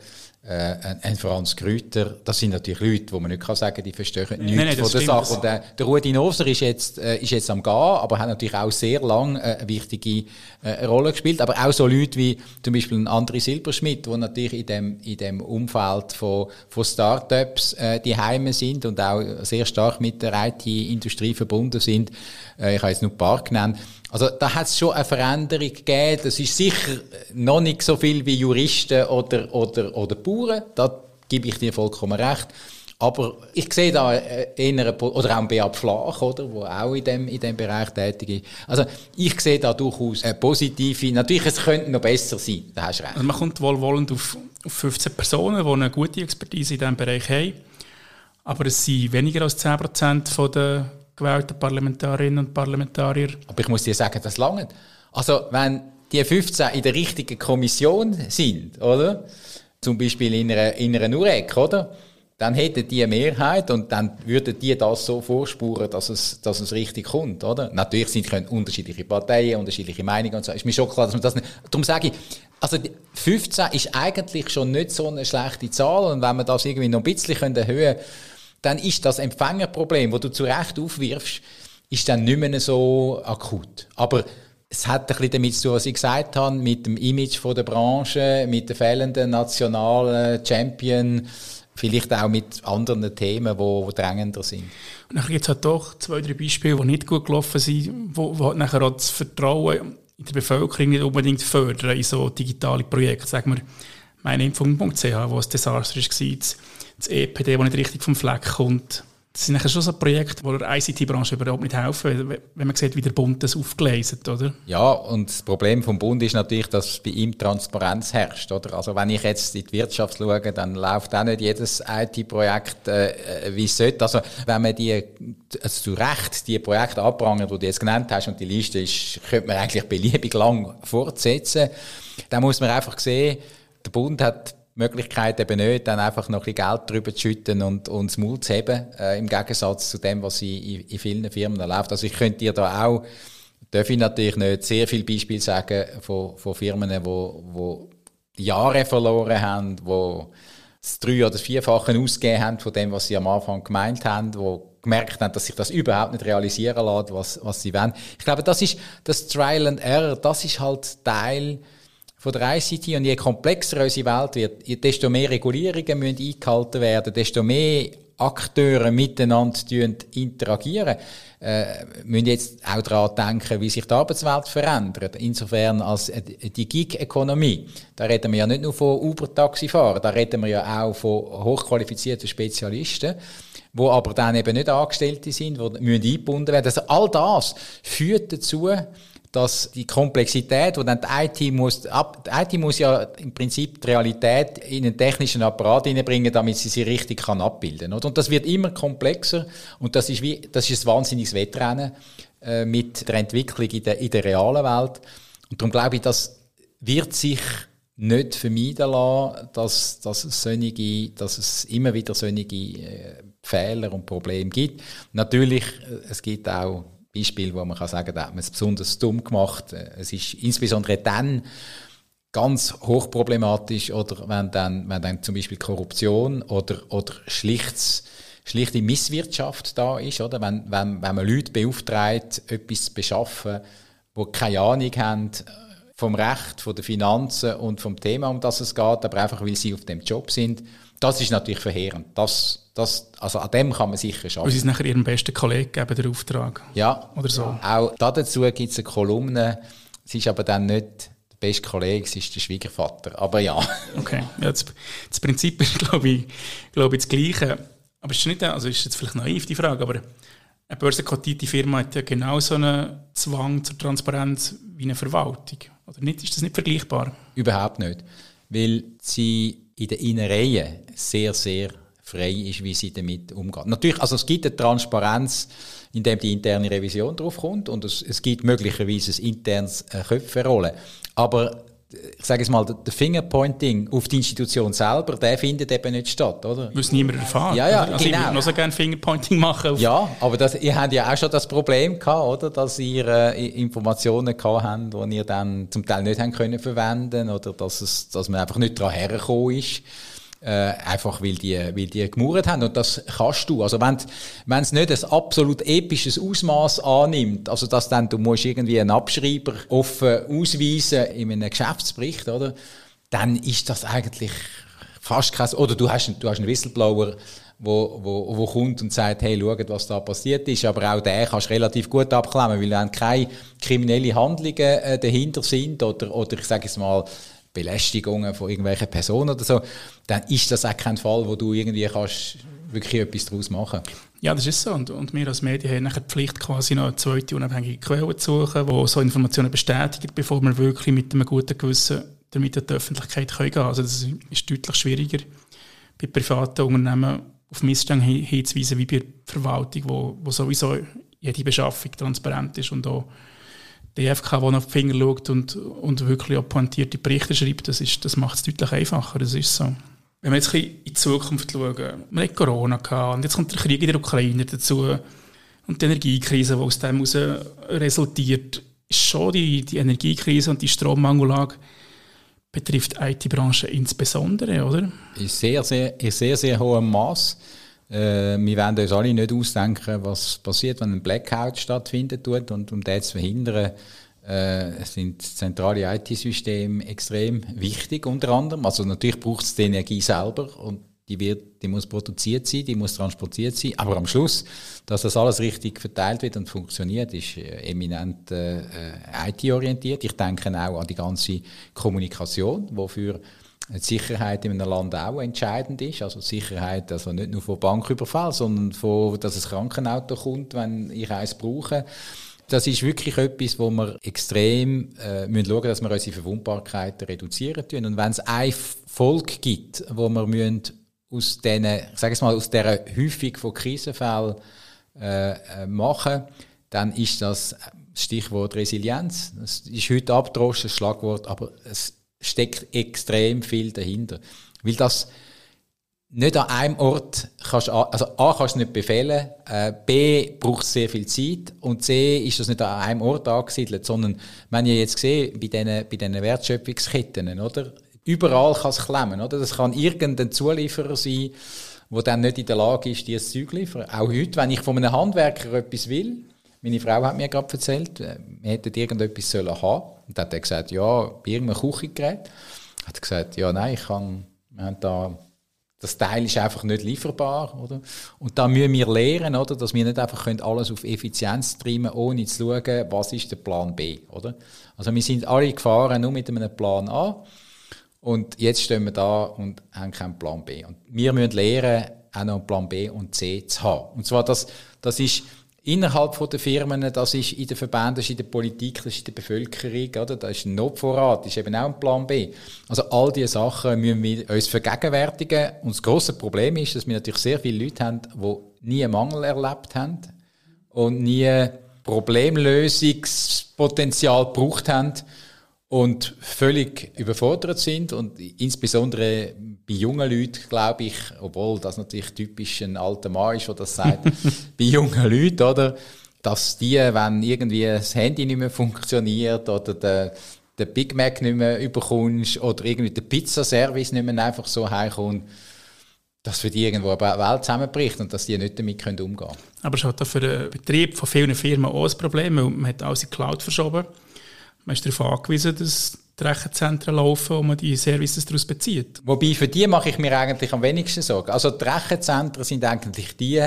äh, ein Franz Grüter, das sind natürlich Leute, wo man nicht kann sagen, die verstehen nein, nichts nein, von der Sache. Und der, der Rudi Noser ist jetzt, äh, ist jetzt am Gehen, aber hat natürlich auch sehr lange äh, eine wichtige äh, Rolle gespielt. Aber auch so Leute wie zum Beispiel ein André Silberschmidt, die natürlich in dem, in dem Umfeld von, von Startups äh, die Heime sind und auch sehr stark mit der IT-Industrie verbunden sind. Äh, ich habe jetzt nur ein paar genannt. Also da hat es schon eine Veränderung gegeben. Das ist sicher noch nicht so viel wie Juristen oder, oder, oder Bauern. Da gebe ich dir vollkommen recht. Aber ich sehe da äh, eher, oder auch Beat Flach, oder, wo auch in dem, in dem Bereich tätig ist. Also, ich sehe da durchaus eine positive, natürlich, es könnte noch besser sein, da hast du recht. Also man kommt wohlwollend auf, auf 15 Personen, die eine gute Expertise in diesem Bereich haben. Aber es sind weniger als 10% der gewählten Parlamentarierinnen und Parlamentarier. Aber ich muss dir sagen, das lange. Also, wenn die 15 in der richtigen Kommission sind, oder? Zum Beispiel in einer, in einer NUREC, oder? Dann hätten die eine Mehrheit und dann würden die das so vorspuren, dass es, dass es richtig kommt, oder? Natürlich sind können unterschiedliche Parteien, unterschiedliche Meinungen und so. Ist mir schon klar, dass man das nicht, darum sage ich, also 15 ist eigentlich schon nicht so eine schlechte Zahl und wenn man das irgendwie noch ein bisschen erhöhen könnte, dann ist das Empfängerproblem, das du zu Recht aufwirfst, ist dann nicht mehr so akut. Aber es hat ein bisschen damit zu tun, was ich gesagt habe, mit dem Image von der Branche, mit der fehlenden nationalen Champion, vielleicht auch mit anderen Themen, die drängender sind. Und dann gibt es halt doch zwei, drei Beispiele, die nicht gut gelaufen sind, wo, wo halt nachher auch das Vertrauen in der Bevölkerung nicht unbedingt fördern in so digitale Projekte. Sagen wir, meineimpfung.ch, wo es Desaster war, das EPD, das nicht richtig vom Fleck kommt. Das sind schon so Projekte, die der ICT-Branche überhaupt nicht helfen, wenn man sieht, wie der Bund das aufgeleistet, oder? Ja, und das Problem vom Bund ist natürlich, dass bei ihm Transparenz herrscht, oder? Also wenn ich jetzt in die Wirtschaft schaue, dann läuft auch nicht jedes IT-Projekt, äh, wie es sollte. Also wenn man die, also zu Recht die Projekte abprangert, die du jetzt genannt hast, und die Liste ist, könnte man eigentlich beliebig lang fortsetzen, dann muss man einfach sehen, der Bund hat Möglichkeit eben nicht, dann einfach noch ein bisschen Geld drüber zu schütten und, und das Mut zu heben, äh, im Gegensatz zu dem, was in, in vielen Firmen läuft. Also ich könnte dir da auch, darf ich natürlich nicht sehr viele Beispiele sagen von, von Firmen, wo, wo Jahre verloren haben, wo das drei- oder vierfache ausgegeben haben von dem, was sie am Anfang gemeint haben, wo gemerkt haben, dass sich das überhaupt nicht realisieren lässt, was, was sie wollen. Ich glaube, das ist das Trial and Error, das ist halt Teil von der ICT. Und je komplexer unsere Welt wird, desto mehr Regulierungen müssen eingehalten werden, desto mehr Akteure miteinander interagieren, äh, müssen jetzt auch daran denken, wie sich die Arbeitswelt verändert. Insofern als äh, die Gig-Ökonomie. Da reden wir ja nicht nur von Uber-Taxifahrern, da reden wir ja auch von hochqualifizierten Spezialisten, wo aber dann eben nicht Angestellte sind, die müssen eingebunden werden. Also all das führt dazu, dass die Komplexität, die dann die IT muss, die IT muss ja im Prinzip die Realität in einen technischen Apparat hineinbringen, damit sie sie richtig kann abbilden kann. Und das wird immer komplexer und das ist wie, das ist ein wahnsinniges Wettrennen äh, mit der Entwicklung in der, in der realen Welt. Und darum glaube ich, das wird sich nicht vermeiden lassen, dass, dass, es, solche, dass es immer wieder solche äh, Fehler und Probleme gibt. Natürlich, äh, es gibt auch Beispiel, wo man kann sagen, da hat man es besonders dumm gemacht. Es ist insbesondere dann ganz hochproblematisch oder wenn dann, wenn dann zum Beispiel Korruption oder, oder schlichts, schlichte Misswirtschaft da ist, oder? Wenn, wenn, wenn man Leute beauftragt, etwas zu beschaffen, wo keine Ahnung haben vom Recht, von den Finanzen und vom Thema, um das es geht, aber einfach, weil sie auf dem Job sind, das ist natürlich verheerend. Das, das, also an dem kann man sicher schaffen. Und sie ist nachher ihrem besten Kollegen geben, den Auftrag. Ja. Oder so. Auch dazu gibt es eine Kolumne. Sie ist aber dann nicht der beste Kollege, sie ist der Schwiegervater. Aber ja. Okay. Ja, das, das Prinzip ist, glaube ich, glaube ich, das Gleiche. Aber ist nicht, also ist jetzt vielleicht naiv die Frage, aber eine börsenkotierte Firma hat ja genau so einen Zwang zur Transparenz wie eine Verwaltung. Oder nicht? Ist das nicht vergleichbar? Überhaupt nicht. Weil sie in den Innereien sehr, sehr frei ist, wie sie damit umgeht. Natürlich, also es gibt eine Transparenz, indem die interne Revision drauf kommt und es, es gibt möglicherweise ein internes äh, Köpferollen. Aber ich sage es mal, der Fingerpointing auf die Institution selber, der findet eben nicht statt, oder? Muss niemand erfahren. Ja, ja, also genau. Ich würde noch so gerne Fingerpointing machen. Ja, aber das, ihr habt ja auch schon das Problem gehabt, oder? Dass ihr äh, Informationen gehabt habt, die ihr dann zum Teil nicht haben können verwenden oder dass, es, dass man einfach nicht daran hergekommen ist. Äh, einfach weil die, weil die gemurrt haben. Und das kannst du. Also wenn es nicht ein absolut episches Ausmaß annimmt, also dass dann du musst irgendwie einen Abschreiber offen ausweisen in einem Geschäftsbericht, oder? Dann ist das eigentlich fast kein, oder du hast, du hast einen Whistleblower, wo, wo, wo kommt und sagt, hey, schaut, was da passiert ist. Aber auch der kannst du relativ gut abklemmen, weil wenn keine kriminellen Handlungen äh, dahinter sind oder, oder ich sage es mal, Belästigungen von irgendwelchen Personen oder so, dann ist das auch kein Fall, wo du irgendwie kannst wirklich etwas daraus machen Ja, das ist so. Und, und wir als Medien haben nachher die Pflicht, quasi noch eine zweite unabhängige Quelle zu suchen, die so Informationen bestätigt, bevor wir wirklich mit einem guten Gewissen damit in die Öffentlichkeit gehen können. Also das ist deutlich schwieriger bei privaten Unternehmen auf Missstände hinzuweisen, wie bei der Verwaltung, wo, wo sowieso jede Beschaffung transparent ist und auch die EFK, die auf die Finger schaut und, und wirklich auch pointierte Berichte schreibt, das, das macht es deutlich einfacher. Das ist so. Wenn wir jetzt ein bisschen in die Zukunft schauen, wir hatten Corona gehabt, und jetzt kommt der Krieg in der Ukraine dazu und die Energiekrise, die aus dem heraus resultiert, ist schon die, die Energiekrise und die Strommangellage betrifft die IT-Branche insbesondere, oder? In sehr, sehr, in sehr, sehr hohem Maß. Äh, wir werden uns alle nicht ausdenken, was passiert, wenn ein Blackout stattfindet. Und um das zu verhindern, äh, sind zentrale IT-Systeme extrem wichtig, unter anderem. Also natürlich braucht es die Energie selber und die, wird, die muss produziert sein, die muss transportiert sein. Aber am Schluss, dass das alles richtig verteilt wird und funktioniert, ist äh, eminent äh, IT-orientiert. Ich denke auch an die ganze Kommunikation, wofür die Sicherheit in einem Land auch entscheidend ist. Also Sicherheit, also nicht nur von Banküberfall, sondern von, dass ein Krankenauto kommt, wenn ich eins brauche. Das ist wirklich etwas, wo wir extrem äh, müssen schauen, dass wir unsere Verwundbarkeit reduzieren tun. Und wenn es ein Volk gibt, wo wir müssen aus diesen, ich sage es mal, aus dieser Häufung von Krisenfällen äh, äh machen, dann ist das Stichwort Resilienz. Das ist heute abgedroschen, Schlagwort, aber es steckt extrem viel dahinter. Weil das nicht an einem Ort kannst, also A kannst du nicht befehlen, äh, B braucht sehr viel Zeit und C ist das nicht an einem Ort angesiedelt, sondern wenn ihr jetzt seht, bei diesen, bei diesen Wertschöpfungsketten, oder? Überall kann es klemmen, oder? Das kann irgendein Zulieferer sein, der dann nicht in der Lage ist, dieses Zeug zu liefern. Auch heute, wenn ich von einem Handwerker etwas will, meine Frau hat mir gerade erzählt, äh, wir hätten irgendetwas sollen haben. Und dann hat er gesagt, ja, bei irgendeinem Küchengerät. Hat er gesagt, ja, nein, ich kann, wir haben da Das Teil ist einfach nicht lieferbar, oder? Und da müssen wir lernen, oder? Dass wir nicht einfach alles auf Effizienz treiben, ohne zu schauen, was ist der Plan B, oder? Also wir sind alle gefahren nur mit einem Plan A. Und jetzt stehen wir da und haben keinen Plan B. Und wir müssen lernen, auch noch einen Plan B und C zu haben. Und zwar, das, das ist innerhalb der Firmen, das ist in den Verbänden, das ist in der Politik, das ist in der Bevölkerung, oder? Das ist ein Notvorrat, das ist eben auch ein Plan B. Also all diese Sachen müssen wir uns vergegenwärtigen. Und das grosse Problem ist, dass wir natürlich sehr viele Leute haben, die nie einen Mangel erlebt haben und nie Problemlösungspotenzial gebraucht haben und völlig überfordert sind und insbesondere bei jungen Leuten, glaube ich, obwohl das natürlich typisch ein alter Mann ist, der das sagt, bei jungen Leuten, oder, dass die, wenn irgendwie das Handy nicht mehr funktioniert oder der, der Big Mac nicht mehr überkommst oder irgendwie der Pizzaservice nicht mehr einfach so heimkommt, dass für die irgendwo eine Welt zusammenbricht und dass die nicht damit umgehen können. Aber es hat für den Betrieb von vielen Firmen auch ein Problem, weil man hat alles in die Cloud verschoben. Man ist darauf angewiesen, dass die Rechenzentren laufen und man die Services daraus bezieht. Wobei, für die mache ich mir eigentlich am wenigsten Sorgen. Also die Rechenzentren sind eigentlich die,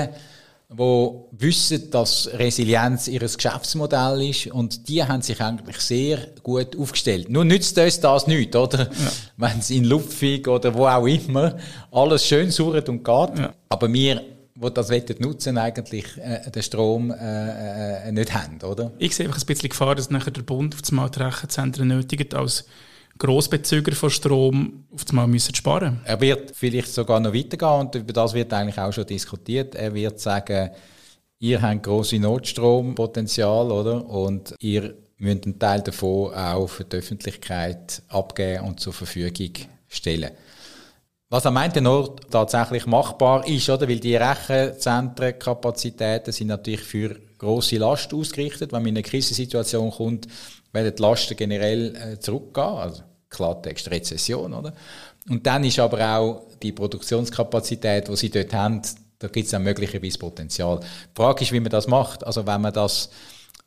die wissen, dass Resilienz ihr Geschäftsmodell ist und die haben sich eigentlich sehr gut aufgestellt. Nur nützt uns das nicht, oder? Ja. Wenn es in Luftfig oder wo auch immer alles schön surrt und geht. Ja. Aber wir wo das nutzen eigentlich äh, den Strom äh, äh, nicht haben, oder? Ich sehe einfach ein bisschen Gefahr, dass nachher der Bund auf das Mal die Rechenzentren nötigt, als Grossbezüger von Strom auf das Mal müssen sparen. Er wird vielleicht sogar noch weitergehen und über das wird eigentlich auch schon diskutiert. Er wird sagen, ihr habt grosse Notstrompotenzial, oder? Und ihr müsst einen Teil davon auch für die Öffentlichkeit abgeben und zur Verfügung stellen. Was am einen Ort tatsächlich machbar ist, oder? Weil die Rechenzentrenkapazitäten sind natürlich für grosse Last ausgerichtet. Wenn man in eine Krisensituation kommt, werden die Lasten generell äh, zurückgehen. Also, Klartext Rezession, oder? Und dann ist aber auch die Produktionskapazität, die sie dort haben, da gibt es dann möglicherweise Potenzial. Die Frage ist, wie man das macht. Also, wenn man das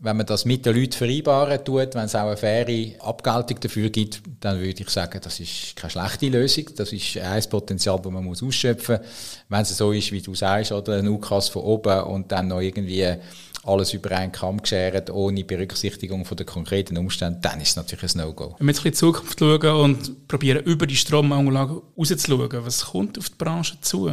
wenn man das mit den Leuten vereinbaren tut, wenn es auch eine faire Abgeltung dafür gibt, dann würde ich sagen, das ist keine schlechte Lösung. Das ist ein Potenzial, das man ausschöpfen muss. Wenn es so ist, wie du sagst, oder ein UKAS von oben und dann noch irgendwie alles über einen Kamm geschert, ohne Berücksichtigung von den konkreten Umständen, dann ist es natürlich ein No-Go. Wenn wir jetzt in die Zukunft schauen und probieren, über die Stromanlage rauszuschauen, was kommt auf die Branche zu?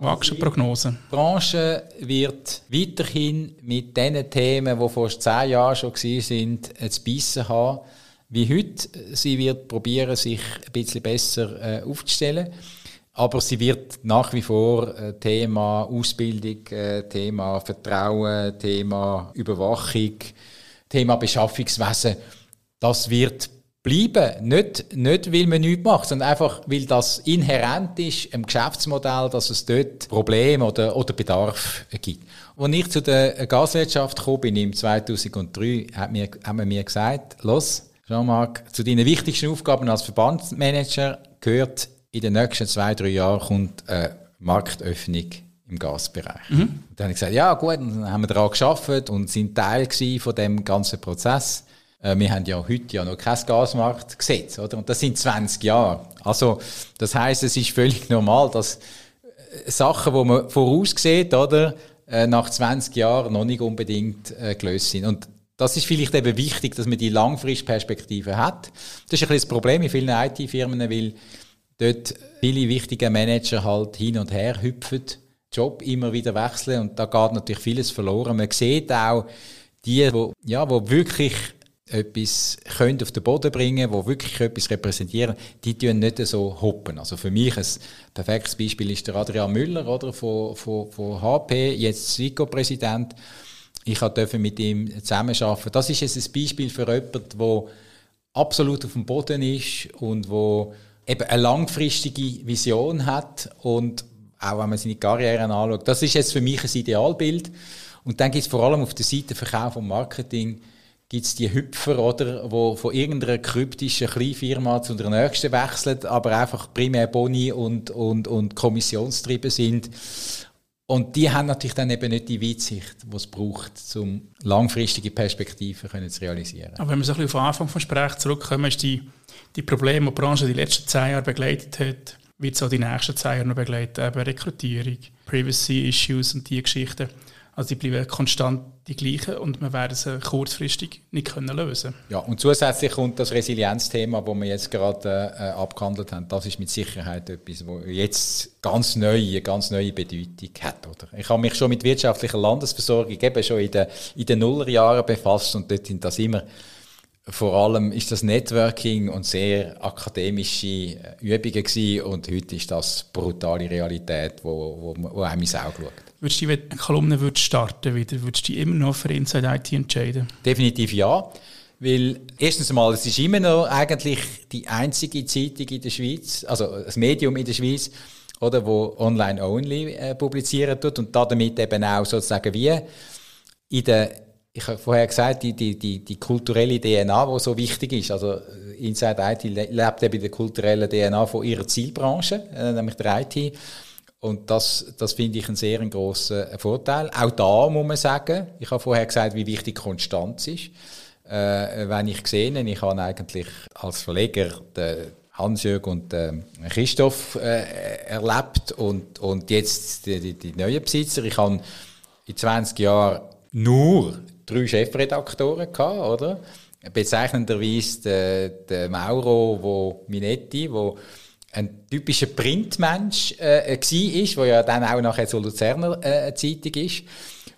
Wagst du Prognose? Die Branche wird weiterhin mit den Themen, die vor zehn Jahren schon waren, zu beißen haben, wie heute. Sie wird probieren, sich ein bisschen besser äh, aufzustellen. Aber sie wird nach wie vor äh, Thema Ausbildung, äh, Thema Vertrauen, Thema Überwachung, Thema Beschaffungswesen, das wird bleiben. Nicht, nicht, weil man nichts macht, sondern einfach, weil das inhärent ist im Geschäftsmodell, dass es dort Probleme oder, oder Bedarf gibt. Als ich zu der Gaswirtschaft kam, bin im 2003, hat, mir, hat man mir gesagt, los, Jean-Marc, zu deinen wichtigsten Aufgaben als Verbandsmanager gehört, in den nächsten zwei, drei Jahren kommt eine Marktöffnung im Gasbereich. Mhm. Dann habe ich gesagt, ja gut, dann haben wir daran geschafft und sind Teil von dem ganzen Prozess. Äh, wir haben ja heute ja noch kein Gasmarktgesetz, oder? Und das sind 20 Jahre. Also, das heißt, es ist völlig normal, dass äh, Sachen, die man voraussieht, oder, äh, nach 20 Jahren noch nicht unbedingt gelöst sind. Und das ist vielleicht eben wichtig, dass man die Langfristperspektive hat. Das ist ein bisschen das Problem in vielen IT-Firmen, weil dort viele wichtige Manager halt hin und her hüpfen, Job immer wieder wechseln und da geht natürlich vieles verloren. Man sieht auch die, wo, ja, wo wirklich etwas können auf den Boden bringen, wo wirklich etwas repräsentieren, die tun nicht so hoppen. Also für mich ein perfektes Beispiel ist der Adrian Müller, oder, von, von, von HP, jetzt SWICO-Präsident. Ich durfte mit ihm zusammenarbeiten. Das ist jetzt ein Beispiel für jemanden, der absolut auf dem Boden ist und wo eben eine langfristige Vision hat und auch wenn man seine Karriere anschaut. Das ist jetzt für mich ein Idealbild. Und dann gibt es vor allem auf der Seite Verkauf und Marketing gibt es die Hüpfer, oder, wo von irgendeiner kryptischen Kleinfirma zu der nächsten wechseln, aber einfach primär Boni und, und, und Kommissionstriebe sind. Und die haben natürlich dann eben nicht die Weitsicht, die es braucht, um langfristige Perspektiven zu realisieren. Aber wenn wir so ein bisschen auf Anfang des Gesprächs zurückkommen, ist die, die Probleme, die die Branche die letzten zehn Jahre begleitet hat, wird es auch die nächsten zwei Jahre noch begleiten, eben Rekrutierung, Privacy-Issues und diese Geschichten. Also die bleiben konstant die gleichen und wir werden sie kurzfristig nicht können lösen Ja, und zusätzlich kommt das Resilienzthema, das wir jetzt gerade äh, abgehandelt haben. Das ist mit Sicherheit etwas, wo jetzt ganz neue, ganz neue Bedeutung hat. Oder? Ich habe mich schon mit wirtschaftlicher Landesversorgung eben schon in den, in den Nullerjahren befasst und dort sind das immer vor allem ist das Networking und sehr akademische äh, Übungen gewesen und heute ist das brutale Realität, wo, wo, wo einem ins Auge schaut. Würdest du, wenn eine Kolumne würdest starten wieder, würdest du dich immer noch für Inside IT entscheiden? Definitiv ja. Weil, erstens einmal, es ist immer noch eigentlich die einzige Zeitung in der Schweiz, also das Medium in der Schweiz, oder, wo online only äh, publizieren tut und damit eben auch sozusagen wie in der ich habe vorher gesagt, die, die, die, die kulturelle DNA, die so wichtig ist. Also Inside IT lebt eben die kulturelle DNA von ihrer Zielbranche, äh, nämlich der IT. Und das, das finde ich einen sehr grossen Vorteil. Auch da muss man sagen, ich habe vorher gesagt, wie wichtig Konstanz ist. Äh, wenn ich sehe, ich habe eigentlich als Verleger den Hans-Jörg und äh, Christoph äh, erlebt und, und jetzt die, die, die neuen Besitzer. Ich habe in 20 Jahren nur drei Chefredaktoren gehabt, oder? Bezeichnenderweise der, der Mauro wo Minetti, wo ein typischer Printmensch äh, war, der ja dann auch nachher zur Luzerner äh, Zeitung ist.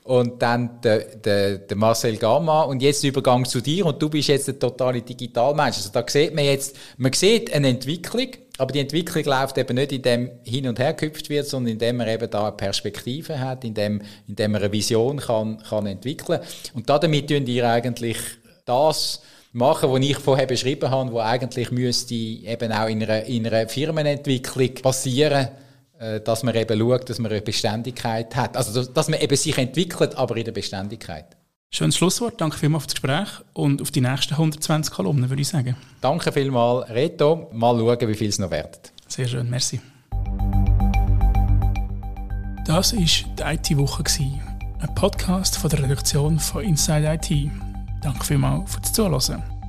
Und dann der, der, der Marcel Gamma und jetzt der Übergang zu dir und du bist jetzt ein totaler Digitalmensch. Also da sieht man jetzt, man sieht eine Entwicklung, aber die Entwicklung läuft eben nicht, indem hin und her gehüpft wird, sondern indem man eben da eine Perspektive hat, indem, indem man eine Vision kann, kann entwickeln. Und damit tun ihr eigentlich das machen, was ich vorher beschrieben habe, wo eigentlich müsste eben auch in einer, in einer Firmenentwicklung passieren, äh, dass man eben schaut, dass man eine Beständigkeit hat. Also, dass man eben sich entwickelt, aber in der Beständigkeit. Schönes Schlusswort. Danke vielmals für das Gespräch und auf die nächsten 120 Kolumnen, würde ich sagen. Danke vielmals, Reto. Mal schauen, wie viel es noch wird. Sehr schön, merci. Das war die IT-Woche, ein Podcast von der Redaktion von Inside IT. Danke vielmals fürs Zuhören.